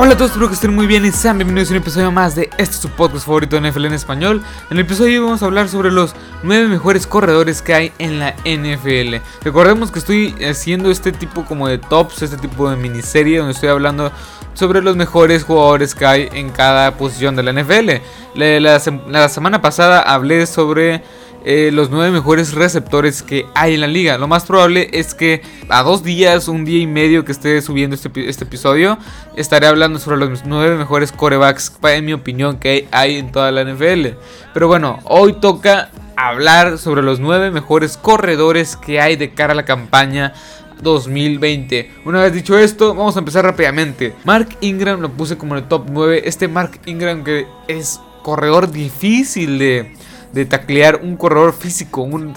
Hola a todos, espero que estén muy bien y sean bienvenidos a un episodio más de este su podcast favorito de NFL en español. En el episodio de hoy vamos a hablar sobre los 9 mejores corredores que hay en la NFL. Recordemos que estoy haciendo este tipo como de tops, este tipo de miniserie donde estoy hablando sobre los mejores jugadores que hay en cada posición de la NFL. La, la semana pasada hablé sobre eh, los nueve mejores receptores que hay en la liga. Lo más probable es que a dos días, un día y medio que esté subiendo este, este episodio, estaré hablando sobre los nueve mejores corebacks, en mi opinión, que hay en toda la NFL. Pero bueno, hoy toca hablar sobre los nueve mejores corredores que hay de cara a la campaña 2020. Una vez dicho esto, vamos a empezar rápidamente. Mark Ingram lo puse como en el top 9. Este Mark Ingram que es corredor difícil de de taclear un corredor físico, un,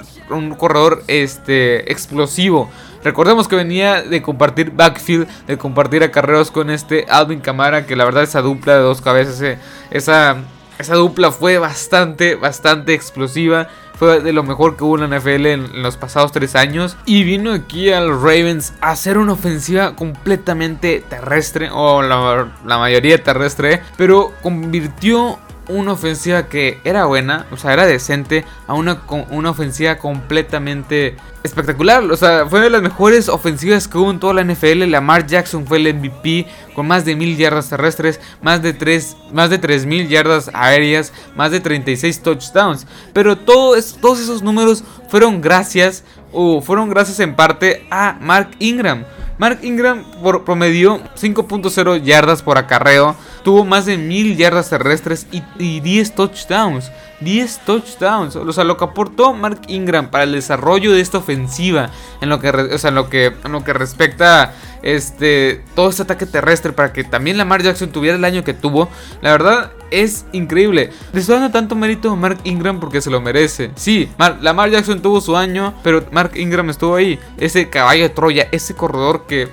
corredor este, explosivo. Recordemos que venía de compartir backfield, de compartir acarreos con este Alvin Camara, que la verdad esa dupla de dos cabezas, eh, esa, esa dupla fue bastante, bastante explosiva. Fue de lo mejor que hubo en la NFL en, los pasados tres años. Y vino aquí a los Ravens a hacer una ofensiva completamente terrestre, o la, la mayoría terrestre, pero convirtió una ofensiva que era buena, o sea, era decente, a una, una ofensiva completamente espectacular. O sea, fue de las mejores ofensivas que hubo en toda la NFL. Lamar Jackson fue el MVP con más de mil yardas terrestres, más de 3 más de 3000 yardas aéreas, más de 36 touchdowns. Pero todo todos esos números fueron gracias o fueron gracias en parte a Mark Ingram. Mark Ingram promedió 5.0 yardas por acarreo tuvo más de mil yardas terrestres y, 10 touchdowns. 10 touchdowns. O sea, lo que aportó Mark Ingram para el desarrollo de esta ofensiva en lo que, o sea, en lo que, en lo que respecta este, todo este ataque terrestre para que también Lamar Jackson tuviera el año que tuvo. La verdad es increíble. Le estoy dando tanto mérito a Mark Ingram porque se lo merece. Sí, Lamar Jackson tuvo su año, pero Mark Ingram estuvo ahí. Ese caballo de Troya, ese corredor que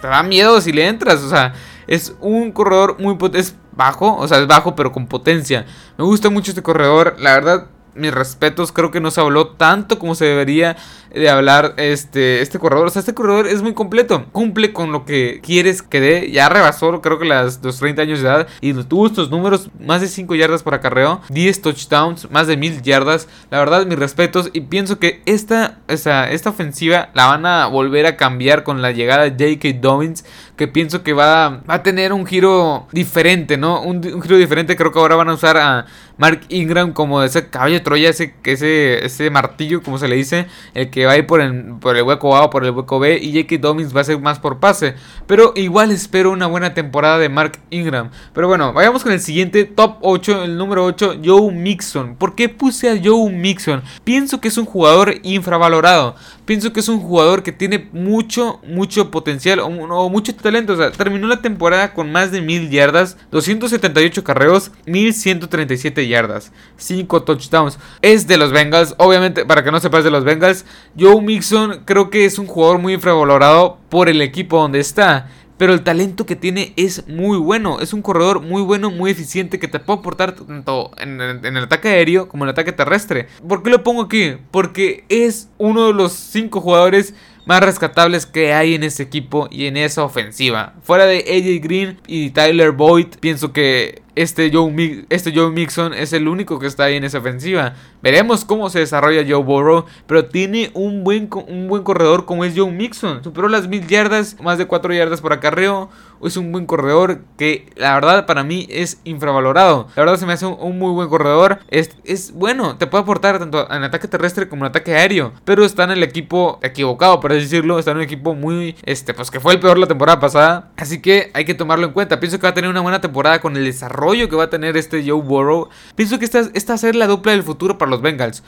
te da miedo si le entras. O sea, es un corredor muy es bajo, o sea, es bajo pero con potencia. Me gusta mucho este corredor, la verdad mis respetos, creo que no se habló tanto como se debería de hablar este, este corredor. O sea, este corredor es muy completo, cumple con lo que quieres que dé, ya rebasó creo que las, los 30 años de edad y tuvo estos números, más de 5 yardas por acarreo, 10 touchdowns, más de 1000 yardas. La verdad, mis respetos y pienso que esta, esta, esta ofensiva la van a volver a cambiar con la llegada de J.K. Dobbins, que pienso que va, a tener un giro diferente, ¿no? Un, giro diferente, creo que ahora van a usar a Mark Ingram como ese caballo de Troya, ese, ese, ese martillo, como se le dice, el que va a ir por el, por el hueco A o por el hueco B, y J.K. Dobbins va a ser más por pase. Pero igual espero una buena temporada de Mark Ingram. Pero bueno, vayamos con el siguiente, top 8, el número 8, Joe Mixon. ¿Por qué puse a Joe Mixon? Pienso que es un jugador infravalorado. Pienso que es un jugador que tiene mucho, mucho potencial o, o mucho talento. O sea, terminó la temporada con más de 1000 yardas, 278 carreos, 1137 yardas, 5 touchdowns. Es de los Bengals, obviamente, para que no sepas de los Bengals, Joe Mixon creo que es un jugador muy infravalorado por el equipo donde está. Pero el talento que tiene es muy bueno. Es un corredor muy bueno, muy eficiente que te puede aportar tanto en, en, el ataque aéreo como en el ataque terrestre. ¿Por qué lo pongo aquí? Porque es uno de los 5 jugadores más rescatables que hay en ese equipo y en esa ofensiva. Fuera de AJ Green y Tyler Boyd, pienso que este Joe, este Joe Mixon es el único que está ahí en esa ofensiva. Veremos cómo se desarrolla Joe Burrow, pero tiene un buen, un buen corredor como es Joe Mixon. Superó las mil yardas, más de 4 yardas por acarreo. Es un buen corredor que la verdad para mí es infravalorado. La verdad se me hace un, muy buen corredor. Es, es, bueno, te puede aportar tanto en ataque terrestre como en ataque aéreo. Pero está en el equipo equivocado, por decirlo. Está en un equipo muy, este, pues que fue el peor la temporada pasada. Así que hay que tomarlo en cuenta. Pienso que va a tener una buena temporada con el desarrollo que va a tener este Joe Burrow. Pienso que esta, esta ser la dupla del futuro para los Bengals.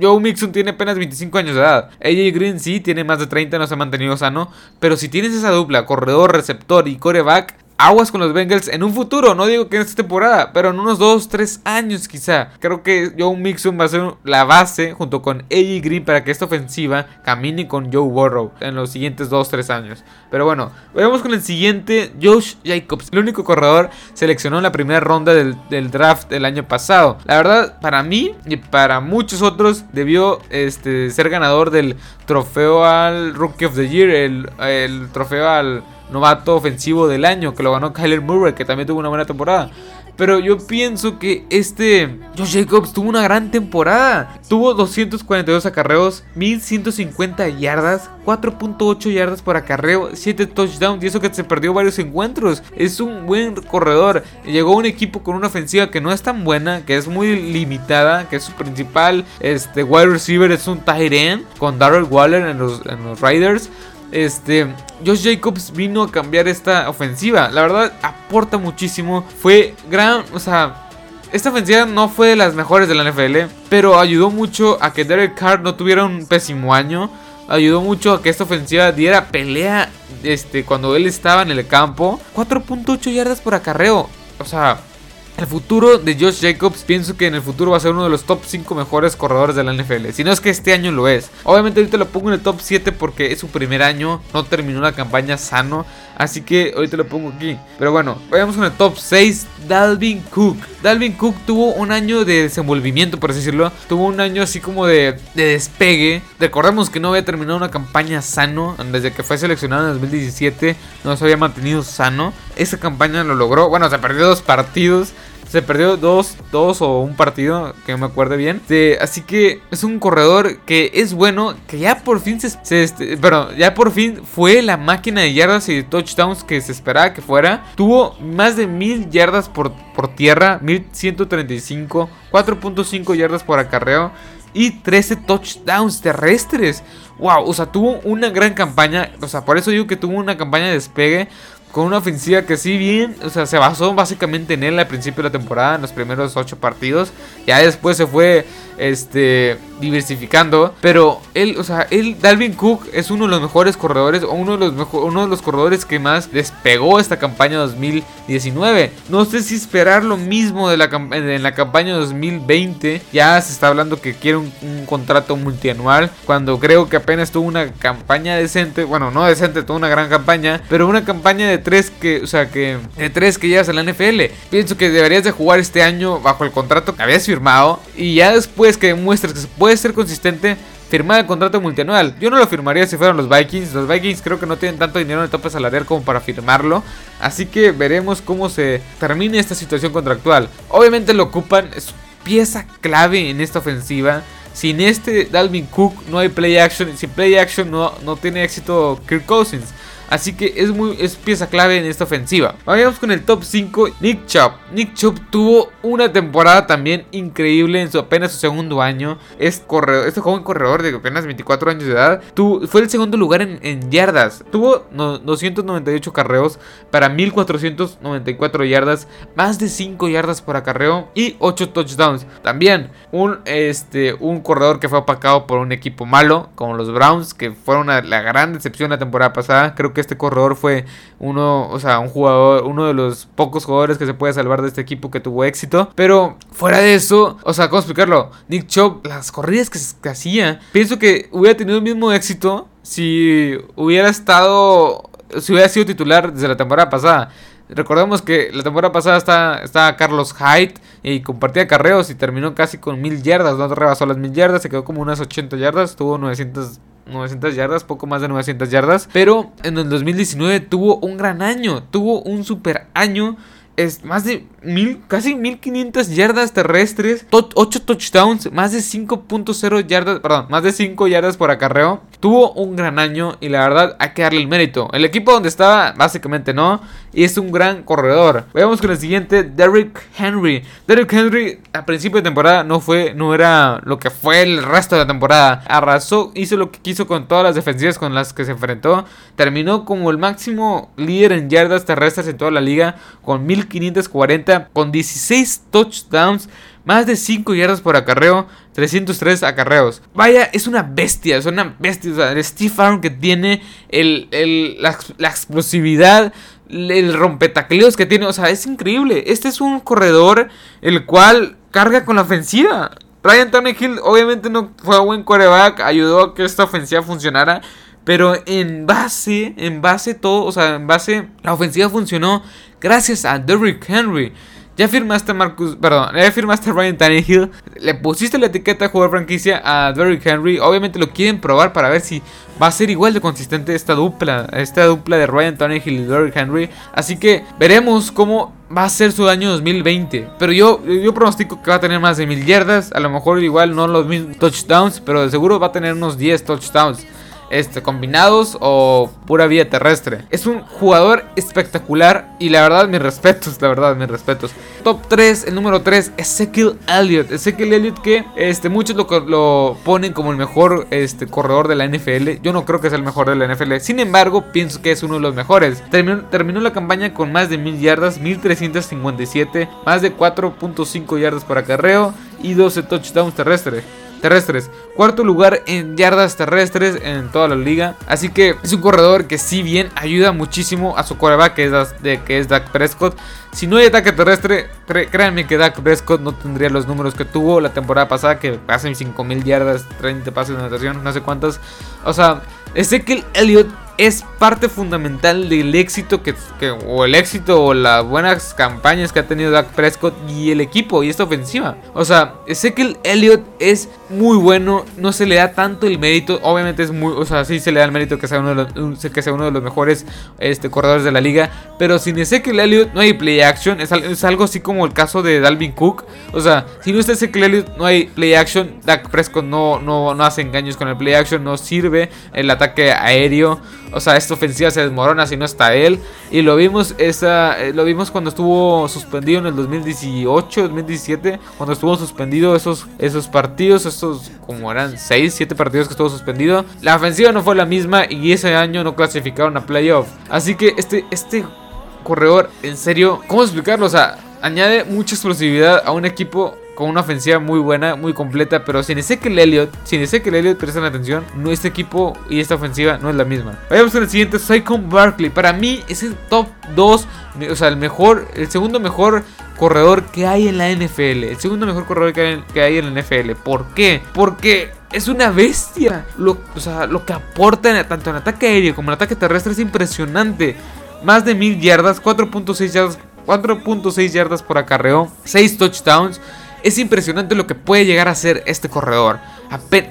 Joe Mixon tiene apenas 25 años de edad. AJ Green sí tiene más de 30, no se ha mantenido sano. Pero si tienes esa dupla, corredor, receptor y coreback, aguas con los Bengals en un futuro. No digo que en esta temporada, pero en unos 2, 3 años quizá. Creo que Joe Mixon va a ser la base junto con AJ Green para que esta ofensiva camine con Joe Burrow en los siguientes 2, 3 años. Pero bueno, vamos con el siguiente. Josh Jacobs, el único corredor seleccionó en la primera ronda del, draft del año pasado. La verdad, para mí y para muchos otros, debió este, ser ganador del trofeo al Rookie of the Year, el, el trofeo al novato ofensivo del año, que lo ganó Kyler Murray, que también tuvo una buena temporada. Pero yo pienso que este Josh Jacobs tuvo una gran temporada. Tuvo 242 acarreos, 1150 yardas, 4.8 yardas por acarreo, 7 touchdowns. Y eso que se perdió varios encuentros. Es un buen corredor. Llegó un equipo con una ofensiva que no es tan buena, que es muy limitada, que es su principal este, wide receiver es un tight end con Darrell Waller en los, en los Riders. Este, Josh Jacobs vino a cambiar esta ofensiva. La verdad, aporta muchísimo. Fue gran, o sea, esta ofensiva no fue de las mejores de la NFL, pero ayudó mucho a que Derek Carr no tuviera un pésimo año. Ayudó mucho a que esta ofensiva diera pelea este, cuando él estaba en el campo. 4.8 yardas por acarreo. O sea, el futuro de Josh Jacobs, pienso que en el futuro va a ser uno de los top 5 mejores corredores de la NFL. Si no es que este año lo es. Obviamente ahorita lo pongo en el top 7 porque es su primer año. No terminó la campaña sano. Así que ahorita lo pongo aquí. Pero bueno, vayamos con el top 6. Dalvin Cook. Dalvin Cook tuvo un año de desenvolvimiento, por así decirlo. Tuvo un año así como de, de despegue. Recordemos que no había terminado una campaña sano. Desde que fue seleccionado en 2017 no se había mantenido sano. Esa campaña lo logró. Bueno, se perdió dos partidos. Se perdió dos, dos o un partido, que no me acuerdo bien. así que es un corredor que es bueno, que ya por fin se, este, pero ya por fin fue la máquina de yardas y de touchdowns que se esperaba que fuera. Tuvo más de mil yardas por, por tierra, 1135, 4.5 yardas por acarreo y 13 touchdowns terrestres. Wow, o sea, tuvo una gran campaña. O sea, por eso digo que tuvo una campaña de despegue con una ofensiva que sí bien, o sea, se basó básicamente en él al principio de la temporada, en los primeros ocho partidos. Ya después se fue este, diversificando. Pero él, o sea, él, Dalvin Cook es uno de los mejores corredores, o uno de los, mejor, uno de los corredores que más despegó esta campaña 2019. No sé si esperar lo mismo de la, en la campaña 2020. Ya se está hablando que quiere un, contrato multianual, cuando creo que apenas tuvo una campaña decente. Bueno, no decente, tuvo una gran campaña, pero una campaña de tres que, o sea, que de tres que llevas en la NFL. Pienso que deberías de jugar este año bajo el contrato que habías firmado y ya después que demuestres que puede ser consistente, firmar el contrato multianual. Yo no lo firmaría si fueran los Vikings. Los Vikings creo que no tienen tanto dinero en el tope salarial como para firmarlo. Así que veremos cómo se termine esta situación contractual. Obviamente lo ocupan, es pieza clave en esta ofensiva. Sin este Dalvin Cook no hay play action. Sin play action no, no tiene éxito Kirk Cousins. Así que es, muy, es pieza clave en esta ofensiva. Vamos con el top 5, Nick Chubb. Nick Chubb tuvo una temporada también increíble en su apenas su segundo año. Es corredor, este joven corredor de apenas 24 años de edad fue el segundo lugar en, yardas. Tuvo 298 carreos para 1494 yardas, más de 5 yardas por acarreo y 8 touchdowns. También un, este, un corredor que fue apacado por un equipo malo, como los Browns, que fueron la gran decepción la temporada pasada. Creo que este corredor fue uno, o sea, un jugador, uno de los pocos jugadores que se puede salvar de este equipo que tuvo éxito. Pero fuera de eso, o sea, ¿cómo explicarlo? Nick Chubb, las corridas que, hacía, pienso que hubiera tenido el mismo éxito si hubiera estado, si hubiera sido titular desde la temporada pasada. Recordemos que la temporada pasada estaba, está Carlos Hyde y compartía carreos y terminó casi con mil yardas. No rebasó las mil yardas, se quedó como unas 80 yardas, tuvo 900 900 yardas, poco más de 900 yardas. Pero en el 2019 tuvo un gran año, tuvo un super año. Es más de mil, casi 1500 yardas terrestres, 8 touchdowns, más de 5.0 yardas, perdón, más de 5 yardas por acarreo. Tuvo un gran año y la verdad hay que darle el mérito. El equipo donde estaba, básicamente no. Y es un gran corredor. Veamos con el siguiente, Derrick Henry. Derrick Henry a principio de temporada no fue, no era lo que fue el resto de la temporada. Arrasó, hizo lo que quiso con todas las defensivas con las que se enfrentó. Terminó como el máximo líder en yardas terrestres en toda la liga con 1540, con 16 touchdowns más de 5 yardas por acarreo, 303 acarreos. Vaya, es una bestia, es una bestia. El Steve Arm que tiene el, la, explosividad, el rompetacleos que tiene. O sea, es increíble. Este es un corredor el cual carga con la ofensiva. Ryan Tannehill obviamente no fue buen quarterback, ayudó a que esta ofensiva funcionara. Pero en base, en base todo, o sea, en base, la ofensiva funcionó gracias a Derrick Henry. ya firmaste a Marcus, perdón, ya firmaste a Ryan Tannehill, le pusiste la etiqueta de jugador franquicia a Derrick Henry, obviamente lo quieren probar para ver si va a ser igual de consistente esta dupla, esta dupla de Ryan Tannehill y Derrick Henry, así que veremos cómo va a ser su año 2020. Pero yo, yo pronostico que va a tener más de mil yardas. A lo mejor igual no los mismos touchdowns. Pero de seguro va a tener unos 10 touchdowns este, combinados o pura vía terrestre. Es un jugador espectacular y la verdad, mis respetos, la verdad, mis respetos. Top 3, el número 3, Ezekiel Elliott. Ezekiel Elliott que este, muchos lo, lo, ponen como el mejor este, corredor de la NFL. Yo no creo que sea el mejor de la NFL. Sin embargo, pienso que es uno de los mejores. Terminó, terminó la campaña con más de 1000 yardas, 1357, más de 4.5 yardas por acarreo y 12 touchdowns terrestres terrestres. Cuarto lugar en yardas terrestres en toda la liga. Así que es un corredor que si bien ayuda muchísimo a su coreback que es, de, que es Dak Prescott. Si no hay ataque terrestre, créanme que Dak Prescott no tendría los números que tuvo la temporada pasada, que pasan 5000 yardas, 30 pases de anotación, no sé cuántas. O sea, Ezekiel Elliott es parte fundamental del éxito que, o el éxito o las buenas campañas que ha tenido Dak Prescott y el equipo y esta ofensiva. O sea, Ezekiel Elliott es muy bueno, no se le da tanto el mérito, obviamente es muy, o sea, sí se le da el mérito que sea uno de los, que sea uno de los mejores este, corredores de la liga, pero sin Ezekiel Elliott no hay play action, es, es algo así como el caso de Dalvin Cook, o sea, si no está Ezekiel Elliott no hay play action, Dak Prescott no, no, no hace engaños con el play action, no sirve el ataque aéreo. O sea, esta ofensiva se desmorona si no está él. Y lo vimos esa, eh, lo vimos cuando estuvo suspendido en el 2018, 2017. Cuando estuvo suspendido esos, esos partidos, estos como eran 6, 7 partidos que estuvo suspendido. La ofensiva no fue la misma y ese año no clasificaron a playoff. Así que este, este corredor, en serio, ¿cómo explicarlo? O sea, añade mucha explosividad a un equipo con una ofensiva muy buena, muy completa, pero sin ese que el Elliot, sin el Elliot prestan atención, no este equipo y esta ofensiva no es la misma. Vayamos con el siguiente, Saquon Barkley. Para mí es el top 2, o sea, el mejor, el segundo mejor corredor que hay en la NFL. El segundo mejor corredor que hay, que hay en la NFL. ¿Por qué? Porque es una bestia. Lo, o sea, lo que aporta tanto en ataque aéreo como en ataque terrestre es impresionante. Más de mil yardas, 4.6 yardas, 4.6 yardas por acarreo, 6 touchdowns. Es impresionante lo que puede llegar a ser este corredor.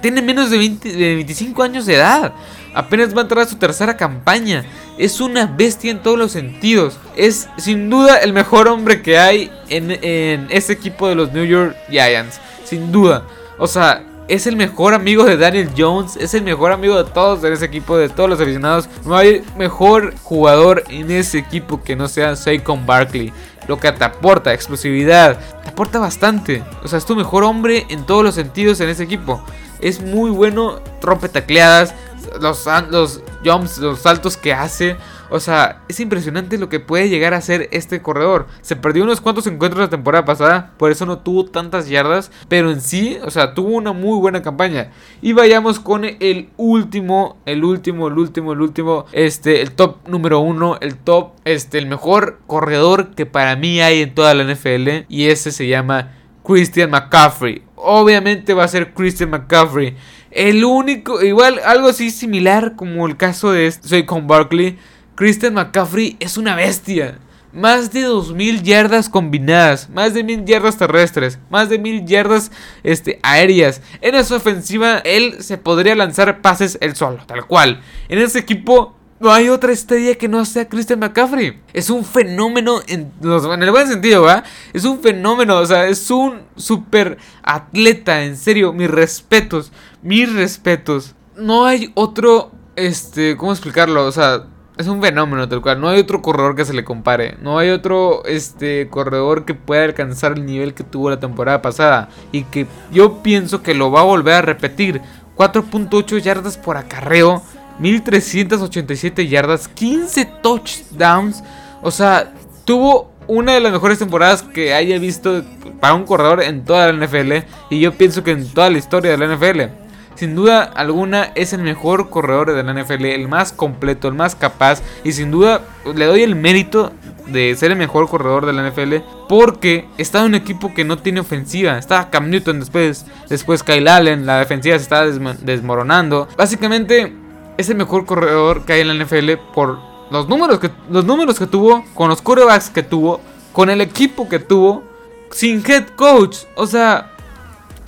tiene menos de, 25 años de edad. Apenas va a entrar a su tercera campaña. Es una bestia en todos los sentidos. Es sin duda el mejor hombre que hay en, en este equipo de los New York Giants. Sin duda. O sea, es el mejor amigo de Daniel Jones, es el mejor amigo de todos en ese equipo, de todos los aficionados. No hay mejor jugador en ese equipo que no sea Saquon Barkley lo que te aporta, explosividad, te aporta bastante. O sea, es tu mejor hombre en todos los sentidos en ese equipo. Es muy bueno, rompe tacleadas, los, los jumps, los saltos que hace. O sea, es impresionante lo que puede llegar a ser este corredor. Se perdió unos cuantos encuentros la temporada pasada, por eso no tuvo tantas yardas, pero en sí, o sea, tuvo una muy buena campaña. Y vayamos con el último, el último, el último, el último, este, el top número uno, el top, este, el mejor corredor que para mí hay en toda la NFL, y ese se llama Christian McCaffrey. Obviamente va a ser Christian McCaffrey. El único, igual algo así similar como el caso de soy con Barkley. Christian McCaffrey es una bestia. Más de 2000 yardas combinadas, más de 1000 yardas terrestres, más de 1000 yardas este, aéreas. En esa ofensiva, él se podría lanzar pases él solo, tal cual. En ese equipo, no hay otra estrella que no sea Christian McCaffrey. Es un fenómeno en, en el buen sentido, ¿va? Es un fenómeno, o sea, es un super atleta, en serio, mis respetos, mis respetos. No hay otro, este, ¿cómo explicarlo? O sea, es un fenómeno tal cual. No hay otro corredor que se le compare. No hay otro este, corredor que pueda alcanzar el nivel que tuvo la temporada pasada. Y que yo pienso que lo va a volver a repetir. 4.8 yardas por acarreo. 1387 yardas. 15 touchdowns. O sea, tuvo una de las mejores temporadas que haya visto para un corredor en toda la NFL. Y yo pienso que en toda la historia de la NFL. Sin duda alguna es el mejor corredor de la NFL, el más completo, el más capaz y sin duda le doy el mérito de ser el mejor corredor de la NFL porque está en un equipo que no tiene ofensiva. Está Cam Newton después, después Kyle Allen, la defensiva se está desmoronando. Básicamente es el mejor corredor que hay en la NFL por los números que, los números que tuvo, con los quarterbacks que tuvo con el equipo que tuvo, sin head coach. O sea,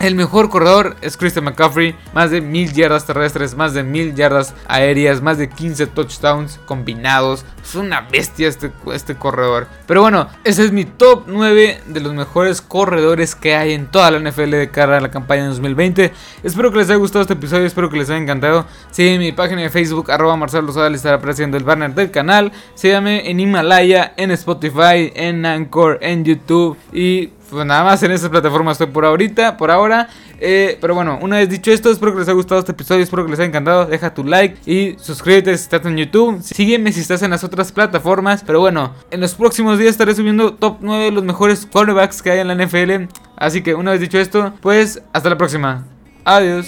el mejor corredor es Christian McCaffrey, más de mil yardas terrestres, más de mil yardas aéreas, más de 15 touchdowns combinados. Es una bestia este, este corredor. Pero bueno, ese es mi top 9 de los mejores corredores que hay en toda la NFL de cara a la campaña de 2020. Espero que les haya gustado este episodio, espero que les haya encantado. Sígueme en mi página de Facebook, arroba Marcelo les estará apareciendo el banner del canal. Síganme en Himalaya, en Spotify, en Anchor, en YouTube y pues nada más en esas plataformas estoy por ahorita, por ahora. Eh, pero bueno, una vez dicho esto, espero que les haya gustado este episodio, espero que les haya encantado. Deja tu like y suscríbete si estás en YouTube. Sígueme si estás en las otras plataformas. Pero bueno, en los próximos días estaré subiendo top 9 de los mejores quarterbacks que hay en la NFL. Así que una vez dicho esto, pues hasta la próxima. Adiós.